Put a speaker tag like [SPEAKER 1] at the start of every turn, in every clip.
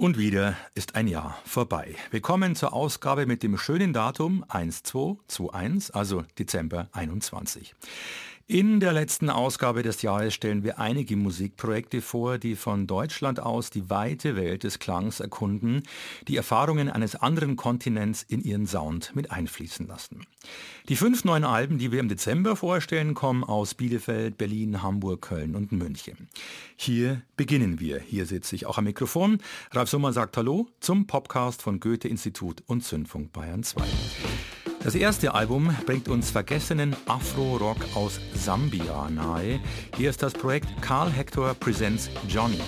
[SPEAKER 1] Und wieder ist ein Jahr vorbei. Willkommen zur Ausgabe mit dem schönen Datum 1221, also Dezember 21. In der letzten Ausgabe des Jahres stellen wir einige Musikprojekte vor, die von Deutschland aus die weite Welt des Klangs erkunden, die Erfahrungen eines anderen Kontinents in ihren Sound mit einfließen lassen. Die fünf neuen Alben, die wir im Dezember vorstellen, kommen aus Bielefeld, Berlin, Hamburg, Köln und München. Hier beginnen wir. Hier sitze ich auch am Mikrofon. Ralf Sommer sagt Hallo zum Podcast von Goethe-Institut und Zündfunk Bayern 2. Das erste Album bringt uns vergessenen Afro-Rock aus Sambia nahe. Hier ist das Projekt Carl Hector Presents Johnny.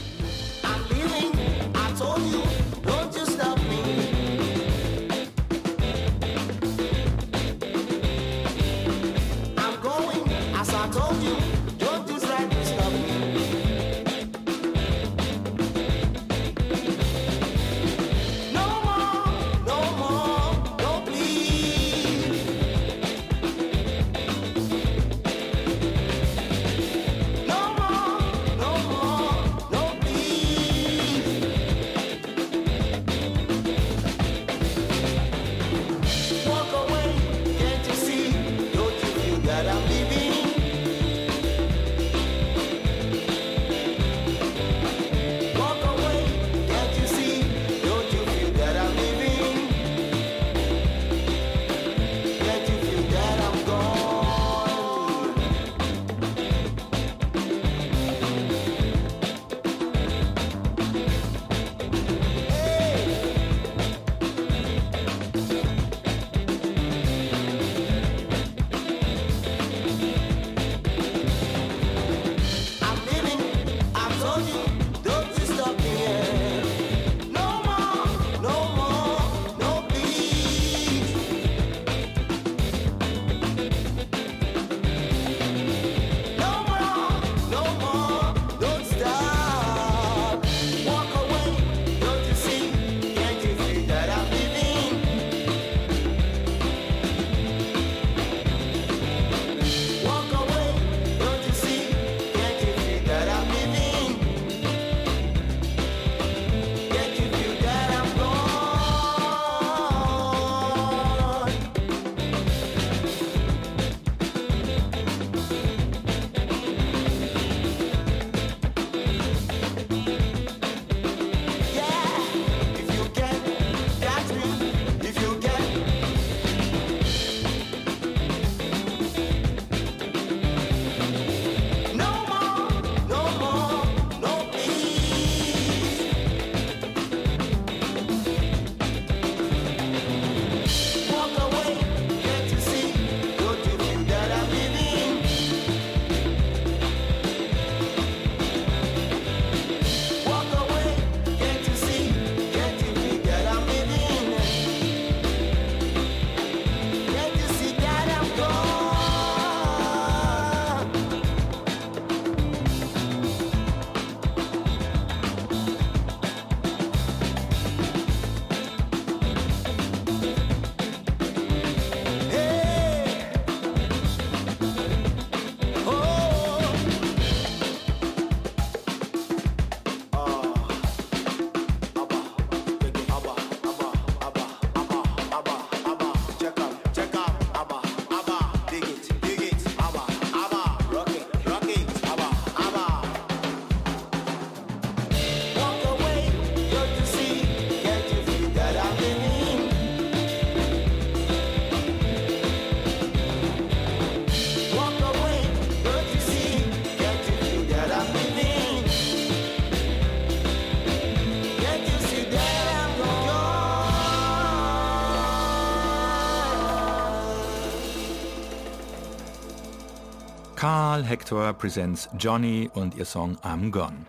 [SPEAKER 1] Carl Hector Presents Johnny und ihr Song I'm Gone.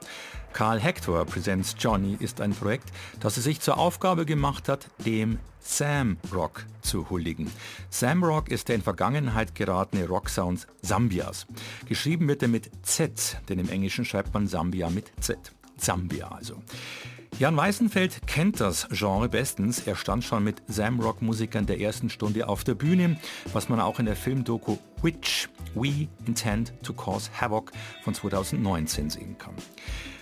[SPEAKER 1] Carl Hector Presents Johnny ist ein Projekt, das es sich zur Aufgabe gemacht hat, dem Sam Rock zu huldigen. Sam Rock ist der in Vergangenheit geratene Rocksound Sambias. Geschrieben wird er mit Z, denn im Englischen schreibt man Sambia mit Z. Zambia also. Jan Weißenfeld kennt das Genre bestens. Er stand schon mit Sam-Rock-Musikern der ersten Stunde auf der Bühne, was man auch in der Filmdoku Which We Intend to Cause Havoc von 2019 sehen kann.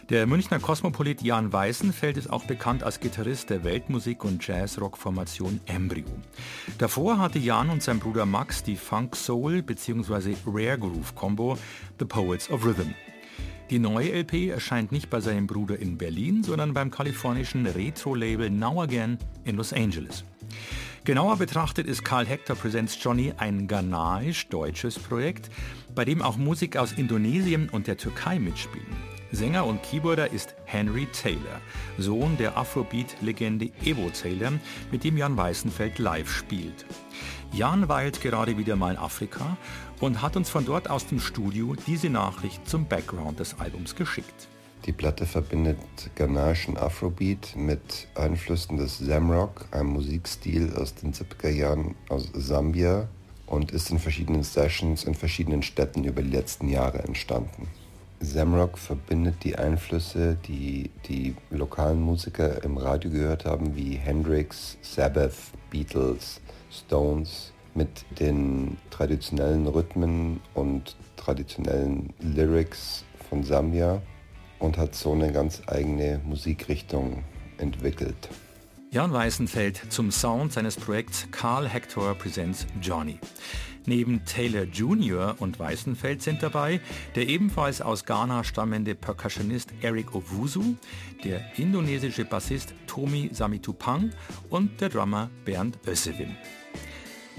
[SPEAKER 2] Der Münchner Kosmopolit Jan Weißenfeld ist auch bekannt als Gitarrist der Weltmusik- und Jazz-Rock-Formation Embryo. Davor hatte Jan und sein Bruder Max die Funk-Soul- bzw. Rare-Groove-Combo The Poets of Rhythm. Die neue LP erscheint nicht bei seinem Bruder in Berlin, sondern beim kalifornischen Retro-Label Now Again in Los Angeles. Genauer betrachtet ist Karl Hector Presents Johnny ein ghanaisch-deutsches Projekt, bei dem auch Musik aus Indonesien und der Türkei mitspielen. Sänger und Keyboarder ist Henry Taylor, Sohn der Afrobeat-Legende Evo Taylor, mit dem Jan Weißenfeld live spielt. Jan weilt gerade wieder mal in Afrika und hat uns von dort aus dem Studio diese Nachricht zum Background des Albums geschickt.
[SPEAKER 3] Die Platte verbindet ghanaischen Afrobeat mit Einflüssen des Zamrock, einem Musikstil aus den 70er Jahren aus Sambia und ist in verschiedenen Sessions in verschiedenen Städten über die letzten Jahre entstanden. Zamrock verbindet die Einflüsse, die die lokalen Musiker im Radio gehört haben, wie Hendrix, Sabbath, Beatles, Stones, mit den traditionellen Rhythmen und traditionellen Lyrics von Sambia und hat so eine ganz eigene Musikrichtung entwickelt.
[SPEAKER 2] Jan Weißenfeld zum Sound seines Projekts Carl Hector Presents Johnny. Neben Taylor Jr. und Weißenfeld sind dabei der ebenfalls aus Ghana stammende Percussionist Eric Owusu, der indonesische Bassist Tomi Samitupang und der Drummer Bernd Össewim.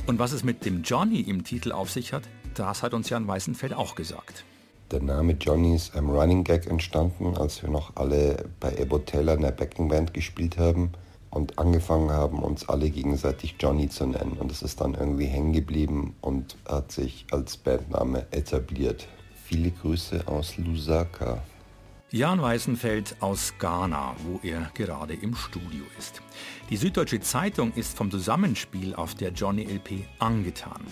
[SPEAKER 2] Und was es mit dem Johnny im Titel auf sich hat, das hat uns Jan Weißenfeld auch gesagt.
[SPEAKER 3] Der Name Johnny ist einem Running Gag entstanden, als wir noch alle bei Ebo Taylor in der Backingband gespielt haben und angefangen haben, uns alle gegenseitig Johnny zu nennen. Und es ist dann irgendwie hängen geblieben und hat sich als Bandname etabliert. Viele Grüße aus Lusaka.
[SPEAKER 2] Jan Weißenfeld aus Ghana, wo er gerade im Studio ist. Die Süddeutsche Zeitung ist vom Zusammenspiel auf der Johnny LP angetan.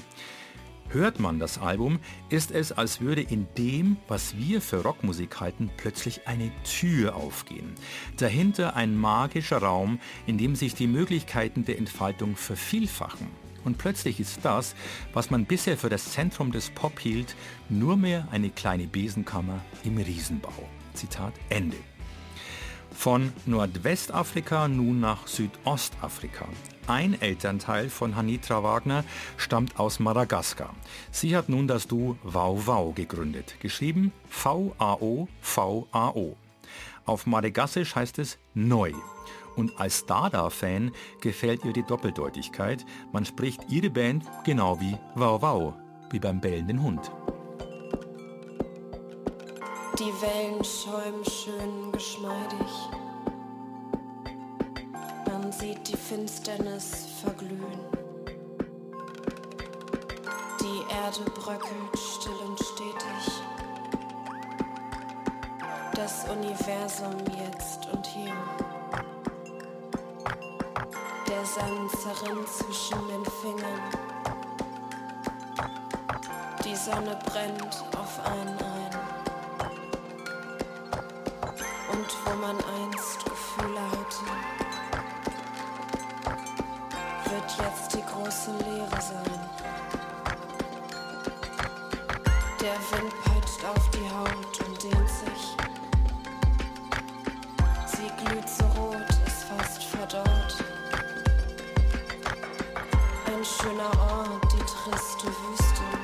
[SPEAKER 2] Hört man das Album, ist es, als würde in dem, was wir für Rockmusik halten, plötzlich eine Tür aufgehen. Dahinter ein magischer Raum, in dem sich die Möglichkeiten der Entfaltung vervielfachen. Und plötzlich ist das, was man bisher für das Zentrum des Pop hielt, nur mehr eine kleine Besenkammer im Riesenbau. Zitat Ende. Von Nordwestafrika nun nach Südostafrika. Ein Elternteil von Hanitra Wagner stammt aus Madagaskar. Sie hat nun das Duo Vau Vau gegründet, geschrieben V-A-O-V-A-O. Auf Madagassisch heißt es neu. Und als Dada-Fan gefällt ihr die Doppeldeutigkeit. Man spricht ihre Band genau wie Vau Vau, wie beim bellenden Hund.
[SPEAKER 4] Die Wellen schäumen schön geschmeidig sieht die Finsternis verglühen. Die Erde bröckelt still und stetig. Das Universum jetzt und hier. Der Sand zerrinnt zwischen den Fingern. Die Sonne brennt auf einen ein. Und wo man einst Gefühle hatte, wird jetzt die große Leere sein. Der Wind peitscht auf die Haut und dehnt sich. Sie glüht so rot, ist fast verdorrt. Ein schöner Ort, die triste Wüste.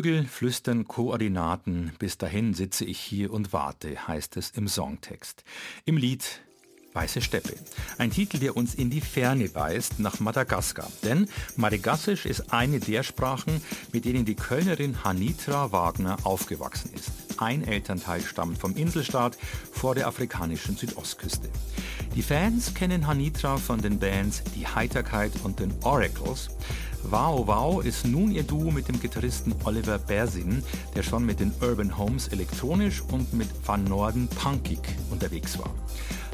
[SPEAKER 2] Vögel flüstern Koordinaten, bis dahin sitze ich hier und warte, heißt es im Songtext. Im Lied Weiße Steppe. Ein Titel, der uns in die Ferne weist, nach Madagaskar. Denn Madagassisch ist eine der Sprachen, mit denen die Kölnerin Hanitra Wagner aufgewachsen ist. Ein Elternteil stammt vom Inselstaat vor der afrikanischen Südostküste. Die Fans kennen Hanitra von den Bands Die Heiterkeit und den Oracles. Wow Wow ist nun ihr Duo mit dem Gitarristen Oliver Bersin, der schon mit den Urban Homes elektronisch und mit Van Norden punkig unterwegs war.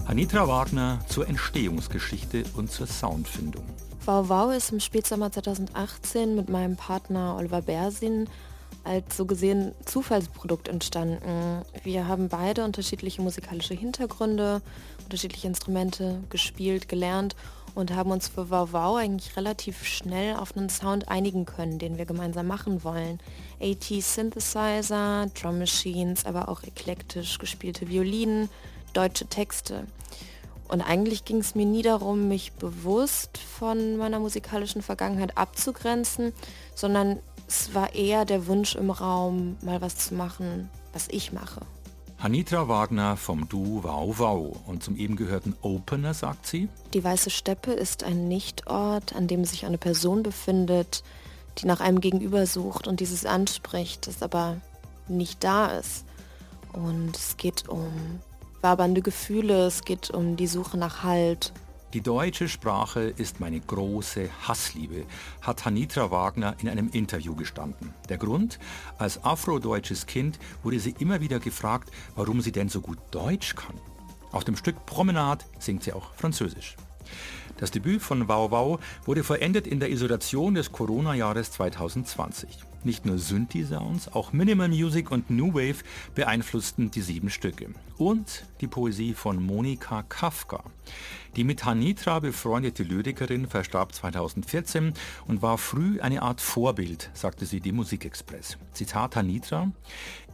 [SPEAKER 2] Anitra Wagner zur Entstehungsgeschichte und zur Soundfindung.
[SPEAKER 4] Wow Wow ist im Spätsommer 2018 mit meinem Partner Oliver Bersin als so gesehen Zufallsprodukt entstanden. Wir haben beide unterschiedliche musikalische Hintergründe, unterschiedliche Instrumente gespielt, gelernt und haben uns für Wow Wow eigentlich relativ schnell auf einen Sound einigen können, den wir gemeinsam machen wollen. AT Synthesizer, Drum Machines, aber auch eklektisch gespielte Violinen, deutsche Texte. Und eigentlich ging es mir nie darum, mich bewusst von meiner musikalischen Vergangenheit abzugrenzen, sondern es war eher der Wunsch im Raum, mal was zu machen, was ich mache.
[SPEAKER 2] Hanitra Wagner vom Du Wow Wow und zum eben gehörten Opener sagt sie.
[SPEAKER 4] Die Weiße Steppe ist ein Nichtort, an dem sich eine Person befindet, die nach einem Gegenüber sucht und dieses anspricht, das aber nicht da ist. Und es geht um wabernde Gefühle, es geht um die Suche nach Halt,
[SPEAKER 2] die deutsche Sprache ist meine große Hassliebe, hat Hanitra Wagner in einem Interview gestanden. Der Grund? Als afrodeutsches Kind wurde sie immer wieder gefragt, warum sie denn so gut Deutsch kann. Auf dem Stück Promenade singt sie auch Französisch. Das Debüt von Wow Wow wurde vollendet in der Isolation des Corona-Jahres 2020. Nicht nur Synthi-Sounds, auch Minimal Music und New Wave beeinflussten die sieben Stücke. Und die Poesie von Monika Kafka. Die mit Hanitra befreundete Lyrikerin verstarb 2014 und war früh eine Art Vorbild, sagte sie dem Musikexpress. Zitat Hanitra,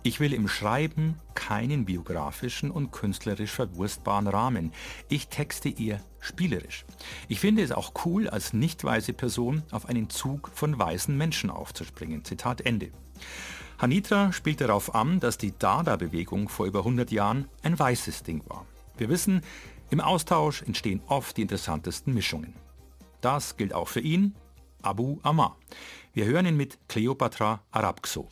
[SPEAKER 2] ich will im Schreiben keinen biografischen und künstlerisch verwurstbaren Rahmen. Ich texte eher spielerisch. Ich finde es auch cool, als nicht weiße Person auf einen Zug von weißen Menschen aufzuspringen. Zitat Ende. Hanitra spielt darauf an, dass die Dada-Bewegung vor über 100 Jahren ein weißes Ding war. Wir wissen, im Austausch entstehen oft die interessantesten Mischungen. Das gilt auch für ihn, Abu Amar. Wir hören ihn mit Cleopatra Arabxo.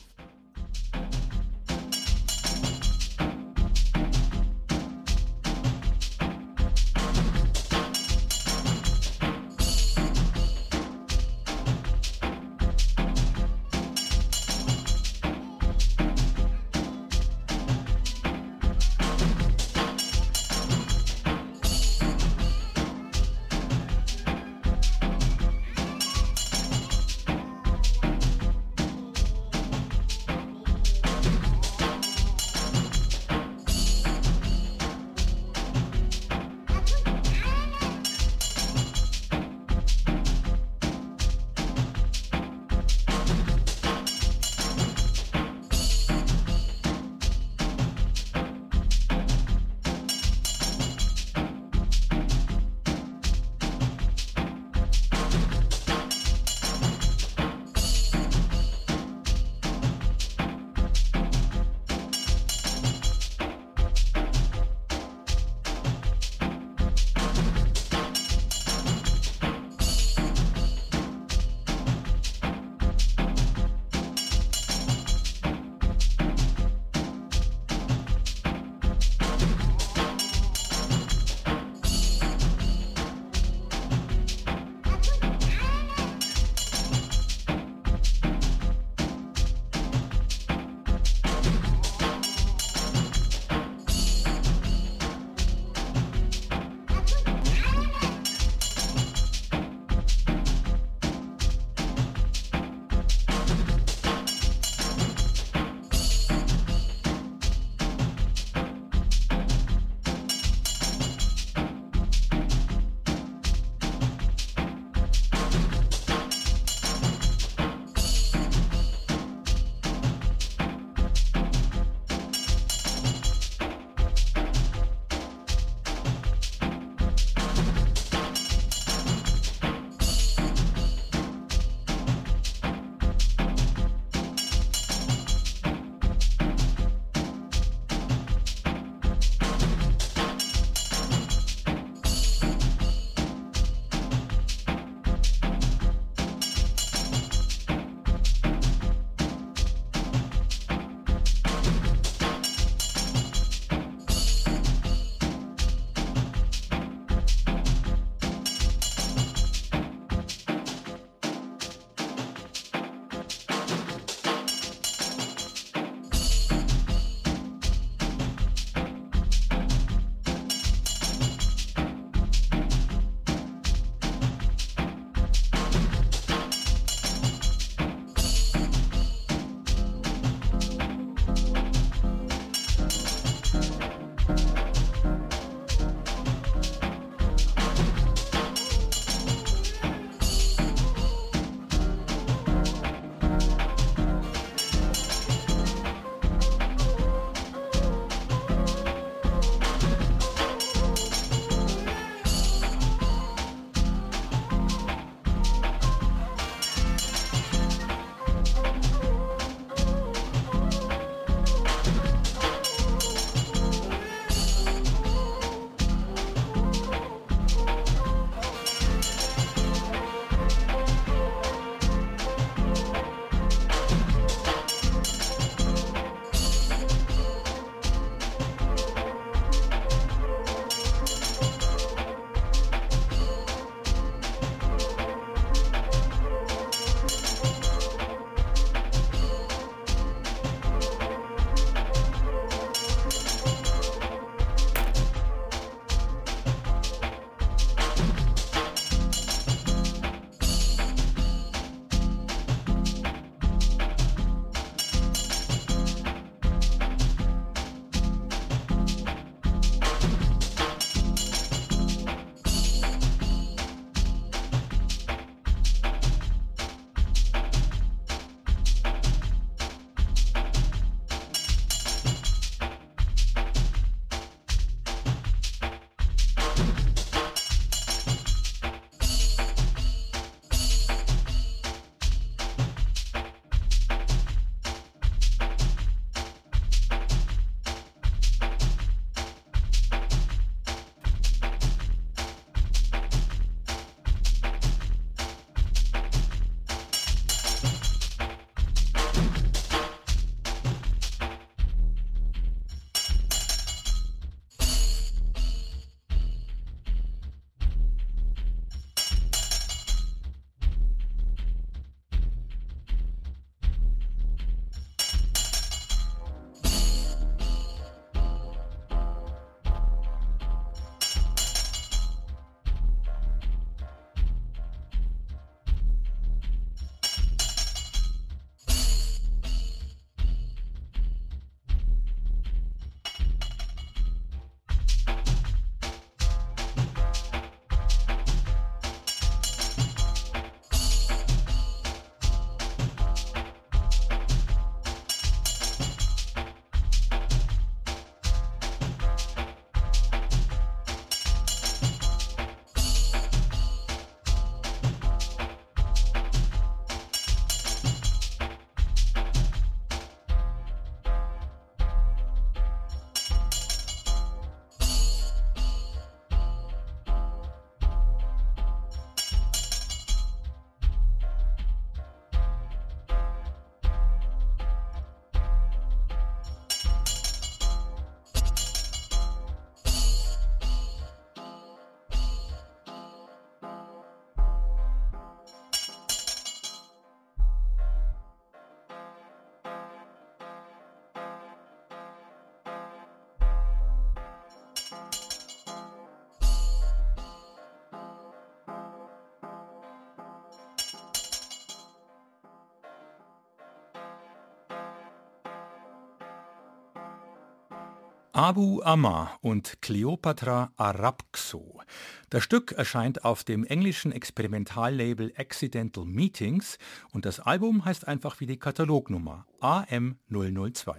[SPEAKER 2] Abu Amma und Cleopatra Arabxo. Das Stück erscheint auf dem englischen Experimentallabel Accidental Meetings und das Album heißt einfach wie die Katalognummer AM002.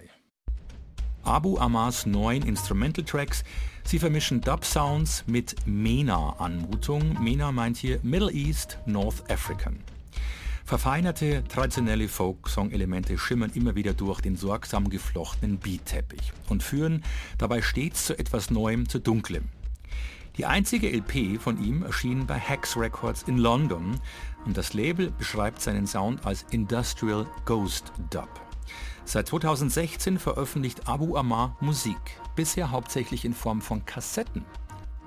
[SPEAKER 2] Abu Ammars neuen Instrumental Tracks, sie vermischen Dub-Sounds mit MENA-Anmutung. MENA meint hier Middle East North African. Verfeinerte, traditionelle Folk-Song-Elemente schimmern immer wieder durch den sorgsam geflochtenen Beatteppich und führen dabei stets zu etwas Neuem, zu Dunklem. Die einzige LP von ihm erschien bei Hex Records in London und das Label beschreibt seinen Sound als Industrial Ghost Dub. Seit 2016 veröffentlicht Abu Amar Musik, bisher hauptsächlich in Form von Kassetten.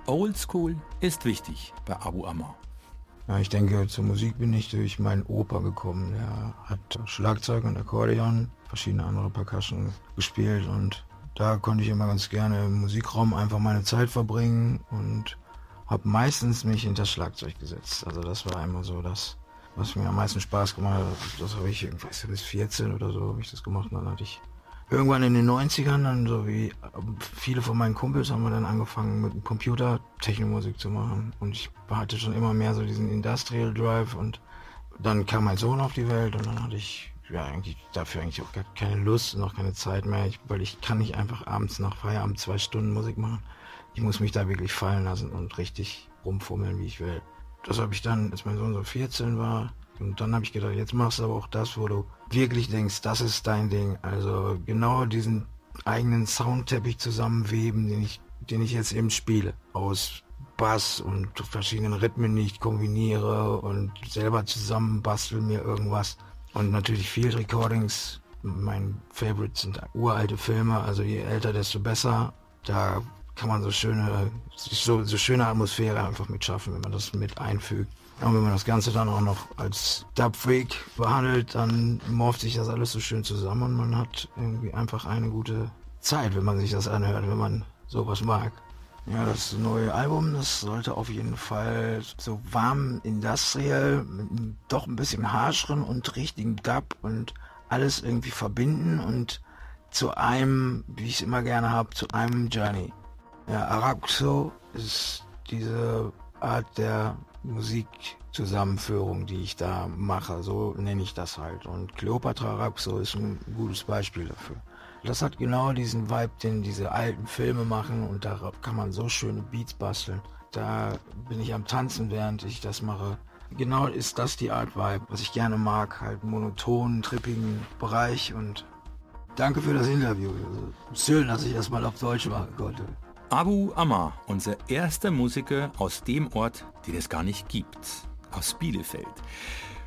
[SPEAKER 2] Old School ist wichtig bei Abu Amar.
[SPEAKER 5] Ja, ich denke, zur Musik bin ich durch meinen Opa gekommen. Er hat Schlagzeug und Akkordeon, verschiedene andere Percussion gespielt und da konnte ich immer ganz gerne im Musikraum einfach meine Zeit verbringen und habe meistens mich hinter das Schlagzeug gesetzt. Also das war immer so das, was mir am meisten Spaß gemacht hat. Das habe ich, irgendwas bis 14 oder so habe ich das gemacht. Und dann hatte ich irgendwann in den 90ern, dann so wie viele von meinen Kumpels, haben wir dann angefangen mit dem Computer Technomusik zu machen. Und ich hatte schon immer mehr so diesen Industrial Drive und dann kam mein Sohn auf die Welt und dann hatte ich ja eigentlich dafür eigentlich auch gar keine Lust und auch keine Zeit mehr, ich, weil ich kann nicht einfach abends nach Feierabend zwei Stunden Musik machen. Ich muss mich da wirklich fallen lassen und richtig rumfummeln, wie ich will. Das habe ich dann, als mein Sohn so 14 war, und dann habe ich gedacht, jetzt machst du aber auch das, wo du wirklich denkst, das ist dein Ding. Also genau diesen eigenen Soundteppich zusammenweben, den ich, den ich jetzt eben spiele. Aus Bass und verschiedenen Rhythmen, die ich kombiniere und selber zusammenbastel mir irgendwas. Und natürlich Field Recordings. Mein Favorite sind uralte Filme, also je älter, desto besser. Da kann man so schöne, so, so schöne Atmosphäre einfach mit schaffen, wenn man das mit einfügt. Und wenn man das Ganze dann auch noch als Dubfreak behandelt, dann morpht sich das alles so schön zusammen und man hat irgendwie einfach eine gute Zeit, wenn man sich das anhört, wenn man sowas mag. Ja, das neue Album, das sollte auf jeden Fall so warm industrial, mit doch ein bisschen harscheren und richtigen Dub und alles irgendwie verbinden und zu einem, wie ich es immer gerne habe, zu einem Journey. Ja, Araxo ist diese Art der Musikzusammenführung, die ich da mache. So nenne ich das halt. Und Cleopatra Rhapsody ist ein gutes Beispiel dafür. Das hat genau diesen Vibe, den diese alten Filme machen und da kann man so schöne Beats basteln. Da bin ich am Tanzen, während ich das mache. Genau ist das die Art Vibe, was ich gerne mag. Halt monotonen, trippigen Bereich und danke für das Interview. Schön, dass ich das mal auf Deutsch machen konnte.
[SPEAKER 2] Abu Ammar, unser erster Musiker aus dem Ort, den es gar nicht gibt, aus Bielefeld.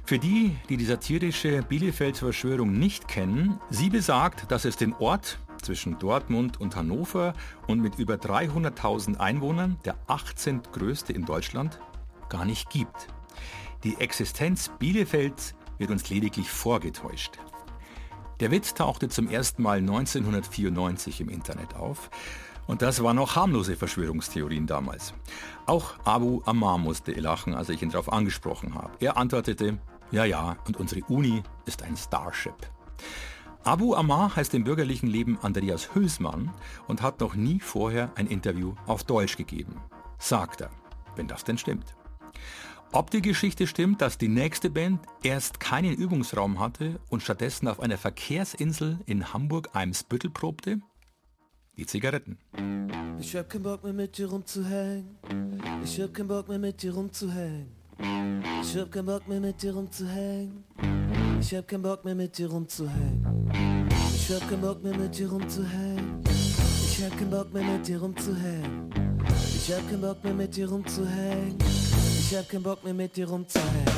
[SPEAKER 2] Für die, die die satirische Bielefelder Verschwörung nicht kennen, sie besagt, dass es den Ort zwischen Dortmund und Hannover und mit über 300.000 Einwohnern, der 18. größte in Deutschland, gar nicht gibt. Die Existenz Bielefelds wird uns lediglich vorgetäuscht. Der Witz tauchte zum ersten Mal 1994 im Internet auf und das waren noch harmlose Verschwörungstheorien damals. Auch Abu Ammar musste lachen, als ich ihn darauf angesprochen habe. Er antwortete, ja, ja, und unsere Uni ist ein Starship. Abu Ammar heißt im bürgerlichen Leben Andreas Hülsmann und hat noch nie vorher ein Interview auf Deutsch gegeben. Sagt er, wenn das denn stimmt. Ob die Geschichte stimmt, dass die nächste Band erst keinen Übungsraum hatte und stattdessen auf einer Verkehrsinsel in Hamburg-Eimsbüttel probte, die Zigaretten.
[SPEAKER 6] Ich hab keinen Bock mehr mit dir rumzuhängen. Ich hab keinen Bock mehr mit dir rumzuhängen. Ich hab keinen Bock mehr mit dir rumzuhängen. Ich hab keinen Bock mehr mit dir rumzuhängen. Ich hab keinen Bock mehr mit dir rumzuhängen. Ich hab keinen Bock mehr mit dir rumzuhängen. Ich hab keinen Bock mehr mit dir rumzuhängen. Ich hab keinen Bock mehr mit dir rumzuhängen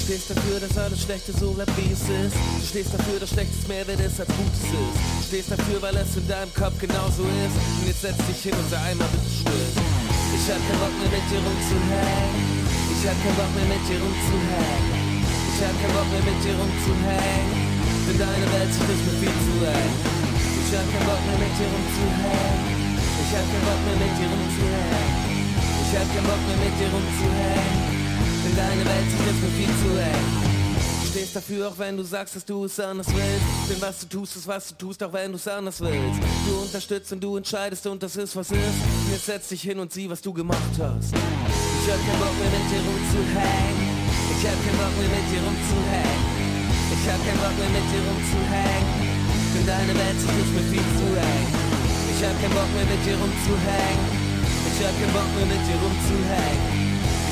[SPEAKER 6] stehst dafür, dass alles Schlechte so bleibt wie es ist. Du stehst dafür, dass Schlechtes mehr wird ist als Gutes ist. Du stehst dafür, weil es in deinem Kopf genauso ist. Und jetzt setz dich hin und sei einmal bitte still. Ich hab keinen Bock mehr mit dir rumzuhängen. Ich hab keinen Bock mehr mit dir rumzuhängen. Ich hab keinen Bock mehr mit dir rumzuhängen. Denn deine Welt sich ist mir viel zu eng. Ich hab keinen Bock mehr mit dir rumzuhängen. Ich hab keinen Bock mehr mit dir rumzuhängen. Ich hab keinen Bock mehr mit dir rumzuhängen. Denn deine Welt ist jetzt mir viel zu eng. Du stehst dafür, auch wenn du sagst, dass du es anders willst. Denn was du tust, ist was du tust, auch wenn du es anders willst. Du unterstützt und du entscheidest und das ist, was ist. Jetzt setz dich hin und sieh, was du gemacht hast. Ich hab keinen Bock mehr mit dir rumzuhängen. Ich hab keinen Bock mehr mit dir rumzuhängen. Ich hab keinen Bock mehr mit dir rumzuhängen. Denn deine Welt ist nicht mehr viel zu eng. Ich hab keinen Bock mehr mit dir rumzuhängen. Ich hab keinen Bock mehr mit dir rumzuhängen.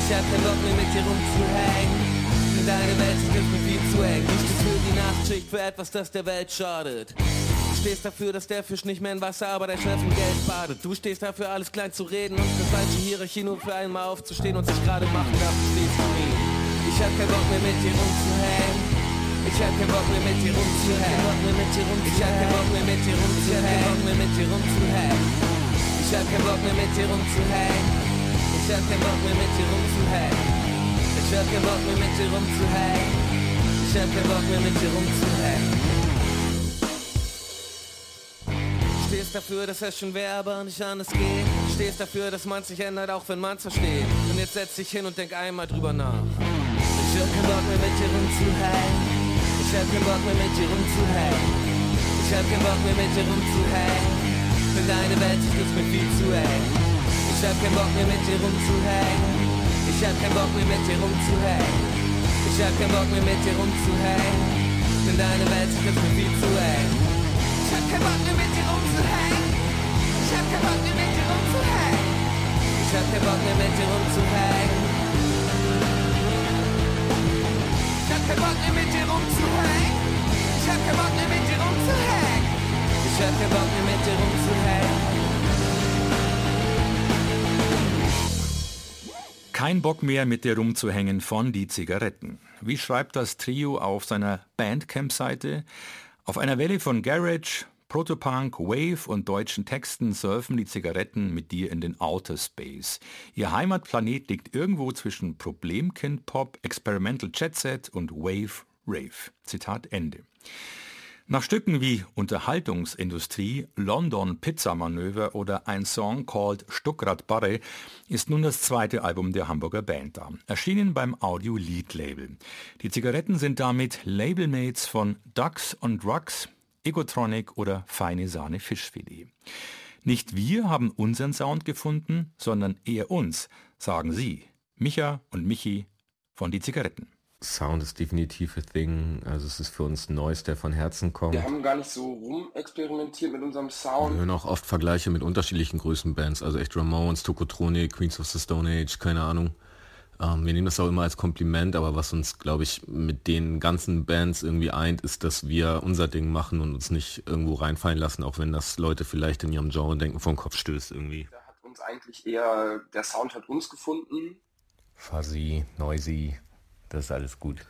[SPEAKER 6] Ich hab keinen Bock mehr mit dir rumzuhängen. Deine Welt ist mehr viel zu eng. Du stehst für die Nachtschicht, für etwas, das der Welt schadet. Du stehst dafür, dass der Fisch nicht mehr in Wasser, aber dein Chef in Geld badet. Du stehst dafür, alles klein zu reden und für falsche Hierarchie nur für einmal aufzustehen und sich gerade machen, dafür stehst du nie. Ich hab keinen Bock mehr mit dir rumzuhängen. Ich hab keinen Bock mehr mit dir rumzuhängen. Ich hab keinen Bock mehr mit dir rumzuhängen. Ich hab keinen Bock mehr mit dir rumzuhängen. Ich hab keinen Bock mehr mit dir rumzuhängen. Ich hab keinen Bock mehr mit dir rumzuhängen. Ich hab keinen Bock mehr mit dir rumzuhängen. Stehst dafür, dass es schon wäre, aber nicht anders geht. Stehst dafür, dass man sich ändert, auch wenn man's versteht. Und jetzt setz dich hin und denk einmal drüber nach. Ich hab keinen Bock mehr mit dir rumzuhängen. Ich hab keinen Bock mehr mit dir rumzuhängen. Ich hab keinen Bock mehr mit dir rumzuhängen. Denn deine Welt ist nicht mehr viel zu eng. Ich hab keinen Bock mehr mit dir rumzuhängen. Ich hab keinen Bock mehr mit dir rumzuhängen. Ich hab keinen Bock mehr mit dir rumzuhängen. Denn deine Welt ist mehr viel zu eng. Ich hab keinen Bock mehr mit dir rumzuhängen. Ich hab keinen Bock mehr mit dir rumzuhängen. Ich hab keinen Bock mehr mit dir rumzuhängen. Ich hab keinen Bock mehr mit dir rumzuhängen. Ich hab keinen Bock mehr mit dir rumzuhängen. Ich hab keinen Bock mehr mit dir rumzuhängen.
[SPEAKER 2] Kein Bock mehr mit dir rumzuhängen von die Zigaretten. Wie schreibt das Trio auf seiner Bandcamp-Seite? Auf einer Welle von Garage, Protopunk, Wave und deutschen Texten surfen die Zigaretten mit dir in den Outer Space. Ihr Heimatplanet liegt irgendwo zwischen Problemkind-Pop, Experimental Jet Set und Wave Rave. Zitat Ende. Nach Stücken wie Unterhaltungsindustrie, London Pizza Manöver oder ein Song called Stuckrad Barre ist nun das zweite Album der Hamburger Band da, erschienen beim Audio Lead Label. Die Zigaretten sind damit Labelmates von Ducks und Drugs, Egotronic oder Feine Sahne Fischfilet. Nicht wir haben unseren Sound gefunden, sondern eher uns, sagen sie, Micha und Michi von die Zigaretten.
[SPEAKER 7] Sound ist definitiv a thing. Also es ist für uns Neues, der von Herzen kommt.
[SPEAKER 8] Wir haben gar nicht so rumexperimentiert mit unserem
[SPEAKER 7] Wir
[SPEAKER 8] Sound.
[SPEAKER 7] hören auch oft Vergleiche mit unterschiedlichen Größenbands, also echt Ramones, Tokotronic, Queens of the Stone Age, keine Ahnung. Ähm, wir nehmen das auch immer als Kompliment, aber was uns, glaube ich, mit den ganzen Bands irgendwie eint, ist, dass wir unser Ding machen und uns nicht irgendwo reinfallen lassen, auch wenn das Leute vielleicht in ihrem Genre denken, vom Kopf stößt irgendwie.
[SPEAKER 8] Da hat uns eigentlich eher, der Sound hat uns gefunden.
[SPEAKER 7] Fuzzy, noisy, das ist alles gut.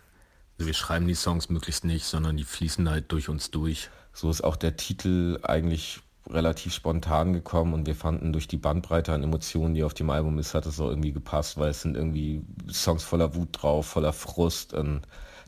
[SPEAKER 7] Also wir schreiben die Songs möglichst nicht, sondern die fließen halt durch uns durch. So ist auch der Titel eigentlich relativ spontan gekommen und wir fanden durch die Bandbreite an Emotionen, die auf dem Album ist, hat es auch irgendwie gepasst, weil es sind irgendwie Songs voller Wut drauf, voller Frust und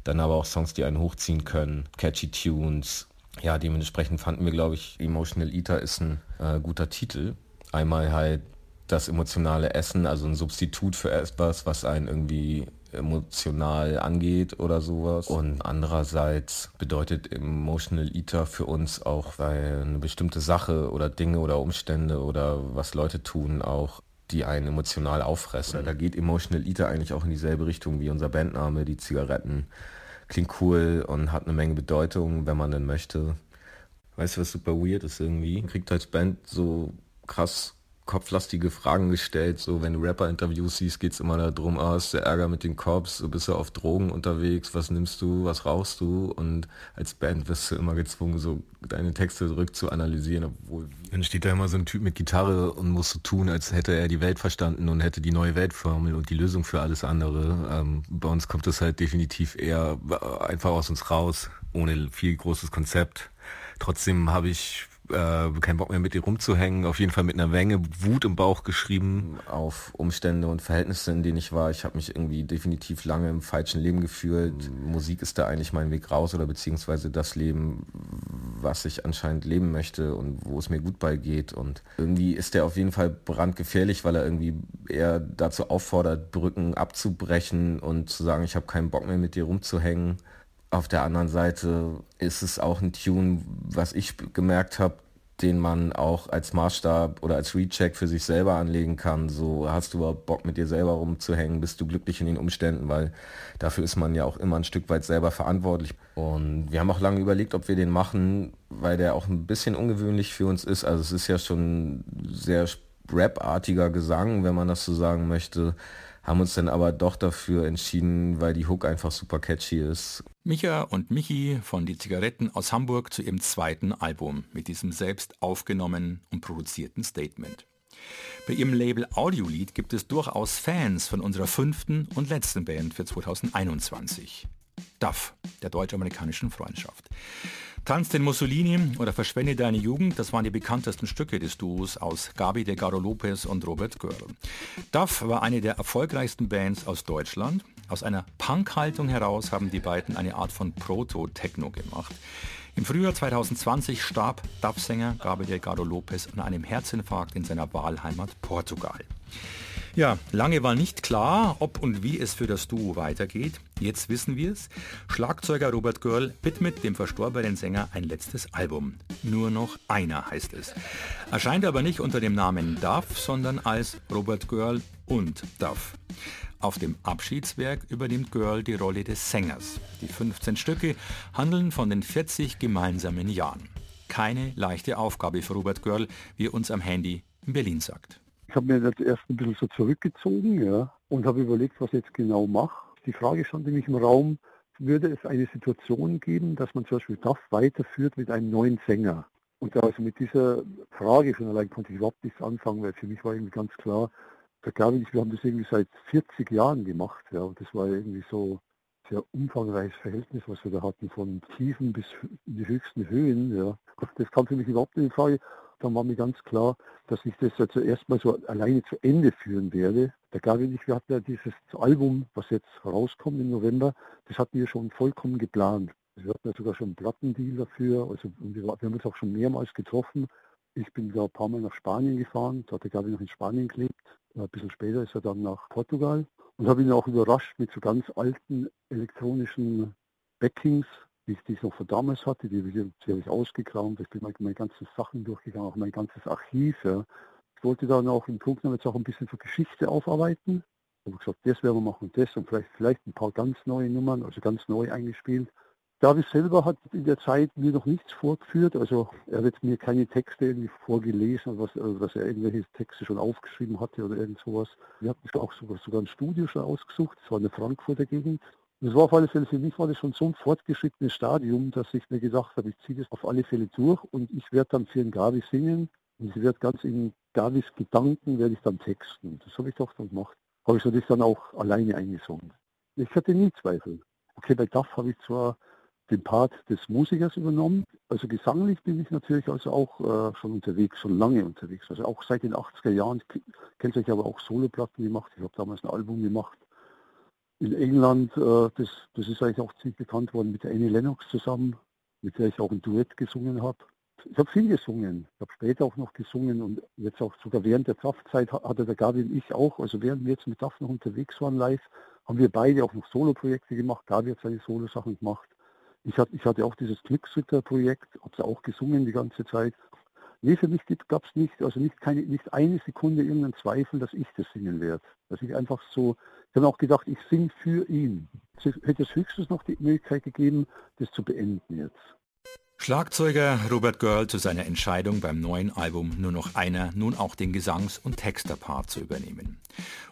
[SPEAKER 7] dann aber auch Songs, die einen hochziehen können, catchy Tunes. Ja, dementsprechend fanden wir, glaube ich, Emotional Eater ist ein äh, guter Titel. Einmal halt das emotionale Essen, also ein Substitut für etwas, was einen irgendwie emotional angeht oder sowas. Und andererseits bedeutet Emotional Eater für uns auch, weil eine bestimmte Sache oder Dinge oder Umstände oder was Leute tun auch die einen emotional auffressen. Da geht Emotional Eater eigentlich auch in dieselbe Richtung wie unser Bandname, die Zigaretten. Klingt cool und hat eine Menge Bedeutung, wenn man denn möchte. Weißt du, was super weird ist irgendwie? Kriegt als Band so krass kopflastige Fragen gestellt. So, wenn du Rapper-Interviews siehst, geht's immer darum, ah, ist der Ärger mit den Cops, so bist du auf Drogen unterwegs, was nimmst du, was rauchst du? Und als Band wirst du immer gezwungen, so deine Texte zurück zu analysieren, obwohl dann steht da immer so ein Typ mit Gitarre und muss so tun, als hätte er die Welt verstanden und hätte die neue Weltformel und die Lösung für alles andere. Ähm, bei uns kommt es halt definitiv eher einfach aus uns raus, ohne viel großes Konzept. Trotzdem habe ich äh, keinen Bock mehr mit dir rumzuhängen, auf jeden Fall mit einer Menge Wut im Bauch geschrieben auf Umstände und Verhältnisse, in denen ich war. Ich habe mich irgendwie definitiv lange im falschen Leben gefühlt. Musik ist da eigentlich mein Weg raus oder beziehungsweise das Leben, was ich anscheinend leben möchte und wo es mir gut bei geht. Und irgendwie ist der auf jeden Fall brandgefährlich, weil er irgendwie eher dazu auffordert, Brücken abzubrechen und zu sagen, ich habe keinen Bock mehr mit dir rumzuhängen Auf der anderen Seite ist es auch ein Tune, was ich gemerkt habe, den man auch als Maßstab oder als Recheck für sich selber anlegen kann. So hast du überhaupt Bock mit dir selber rumzuhängen, bist du glücklich in den Umständen, weil dafür ist man ja auch immer ein Stück weit selber verantwortlich. Und wir haben auch lange überlegt, ob wir den machen, weil der auch ein bisschen ungewöhnlich für uns ist. Also es ist ja schon sehr Rap-artiger Gesang, wenn man das so sagen möchte haben uns dann aber doch dafür entschieden, weil die Hook einfach super catchy ist.
[SPEAKER 2] Micha und Michi von Die Zigaretten aus Hamburg zu ihrem zweiten Album mit diesem selbst aufgenommenen und produzierten Statement. Bei ihrem Label Audiolied gibt es durchaus Fans von unserer fünften und letzten Band für 2021. DAF, der deutsch-amerikanischen Freundschaft. Tanz den Mussolini oder Verschwende deine Jugend, das waren die bekanntesten Stücke des Duos aus Gabi de Garo Lopez und Robert Görl. Duff war eine der erfolgreichsten Bands aus Deutschland. Aus einer Punk-Haltung heraus haben die beiden eine Art von Proto-Techno gemacht. Im Frühjahr 2020 starb Duff-Sänger Gabi de Garo Lopez an einem Herzinfarkt in seiner Wahlheimat Portugal. Ja, lange war nicht klar, ob und wie es für das Duo weitergeht. Jetzt wissen wir es. Schlagzeuger Robert Görl widmet dem verstorbenen Sänger ein letztes Album. Nur noch einer heißt es. Erscheint aber nicht unter dem Namen Duff, sondern als Robert Görl und Duff. Auf dem Abschiedswerk übernimmt Girl die Rolle des Sängers. Die 15 Stücke handeln von den 40 gemeinsamen Jahren. Keine leichte Aufgabe für Robert Girl, wie er uns am Handy in Berlin sagt.
[SPEAKER 9] Ich habe mir das erst ein bisschen so zurückgezogen ja, und habe überlegt, was ich jetzt genau mache. Die Frage stand nämlich im Raum, würde es eine Situation geben, dass man zum Beispiel das weiterführt mit einem neuen Sänger? Und also mit dieser Frage schon allein konnte ich überhaupt nichts anfangen, weil für mich war irgendwie ganz klar, Gabi und ich, wir haben das irgendwie seit 40 Jahren gemacht. Ja, und das war irgendwie so ein sehr umfangreiches Verhältnis, was wir da hatten, von Tiefen bis in die höchsten Höhen. Ja. Das kam für mich überhaupt nicht in Frage dann war mir ganz klar, dass ich das ja zuerst mal so alleine zu Ende führen werde. Der Gabi und ich, wir hatten ja dieses Album, was jetzt rauskommt im November, das hatten wir schon vollkommen geplant. Wir hatten ja sogar schon einen Plattendeal dafür, also wir, wir haben uns auch schon mehrmals getroffen. Ich bin da ein paar Mal nach Spanien gefahren, da hat der Gabi noch in Spanien gelebt. Ein bisschen später ist er dann nach Portugal und habe ihn auch überrascht mit so ganz alten elektronischen Backings, wie ich die noch von damals hatte, die, habe ich ausgekramt, ich bin meine, ganzen Sachen durchgegangen, auch mein ganzes Archiv. Ja. Ich wollte dann auch im Grunde jetzt auch ein bisschen für Geschichte aufarbeiten. Ich habe gesagt, das werden wir machen das und vielleicht, vielleicht ein paar ganz neue Nummern, also ganz neu eingespielt. David selber hat in der Zeit mir noch nichts vorgeführt, also er hat mir keine Texte irgendwie vorgelesen, was, also dass er irgendwelche Texte schon aufgeschrieben hatte oder irgend sowas. Wir hatten auch sogar, sogar ein Studio schon ausgesucht, das war in der Frankfurter Gegend. Das war auf alle Fälle für mich war das schon so ein fortgeschrittenes Stadium, dass ich mir gesagt habe, ich ziehe das auf alle Fälle durch und ich werde dann für den Gavi singen und ich werde ganz in Gavis Gedanken werde ich dann texten. Das habe ich doch dann gemacht. Habe ich das dann auch alleine eingesungen. Ich hatte nie Zweifel. Okay, bei DAF habe ich zwar den Part des Musikers übernommen. Also gesanglich bin ich natürlich also auch äh, schon unterwegs, schon lange unterwegs. Also auch seit den 80er Jahren. Kennt euch aber auch Soloplatten gemacht. Ich habe damals ein Album gemacht in England, äh, das, das ist eigentlich auch ziemlich bekannt worden mit der Annie Lennox zusammen, mit der ich auch ein Duett gesungen habe. Ich habe viel gesungen, ich habe später auch noch gesungen und jetzt auch sogar während der Kraftzeit hatte der Gabi und ich auch, also während wir jetzt mit DAF noch unterwegs waren live, haben wir beide auch noch Solo-Projekte gemacht. Gabi hat seine Solo-Sachen gemacht. Ich hatte, ich hatte auch dieses Glücksritter-Projekt, habe da auch gesungen die ganze Zeit. Nee, für mich gab es nicht, also nicht, keine, nicht eine Sekunde irgendeinen Zweifel, dass ich das singen werde. Dass ich einfach so, ich habe auch gedacht, ich singe für ihn. Es hätte es höchstens noch die Möglichkeit gegeben, das zu beenden jetzt.
[SPEAKER 2] Schlagzeuger Robert Girl zu seiner Entscheidung beim neuen Album nur noch einer nun auch den Gesangs- und Texterpart zu übernehmen.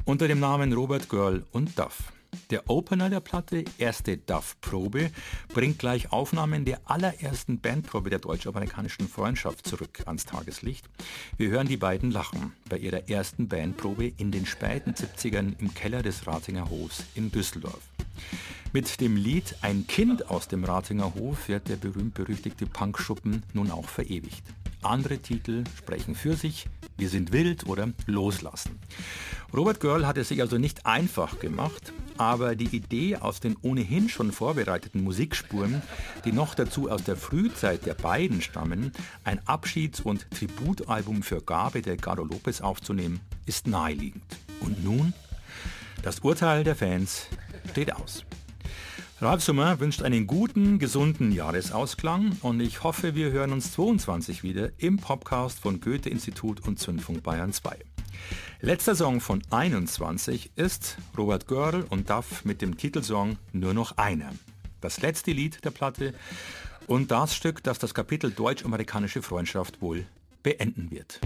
[SPEAKER 2] Unter dem Namen Robert Girl und Duff. Der Opener der Platte, erste Duff-Probe, bringt gleich Aufnahmen der allerersten Bandprobe der deutsch-amerikanischen Freundschaft zurück ans Tageslicht. Wir hören die beiden lachen bei ihrer ersten Bandprobe in den späten 70ern im Keller des Ratinger Hofs in Düsseldorf. Mit dem Lied Ein Kind aus dem Ratinger Hof wird der berühmt-berüchtigte Punkschuppen nun auch verewigt. Andere Titel sprechen für sich, Wir sind wild oder Loslassen. Robert Girl hat es sich also nicht einfach gemacht, aber die Idee aus den ohnehin schon vorbereiteten Musikspuren, die noch dazu aus der Frühzeit der beiden stammen, ein Abschieds- und Tributalbum für Gabe der Garo Lopez aufzunehmen, ist naheliegend. Und nun? Das Urteil der Fans steht aus.
[SPEAKER 10] Ralf Summer wünscht einen guten, gesunden Jahresausklang und ich hoffe, wir hören uns 22 wieder im Podcast von Goethe-Institut und Zündfunk Bayern 2. Letzter Song von 21 ist Robert Görl und Duff mit dem Titelsong Nur noch einer. Das letzte Lied der Platte und das Stück, das das Kapitel deutsch-amerikanische Freundschaft wohl beenden wird.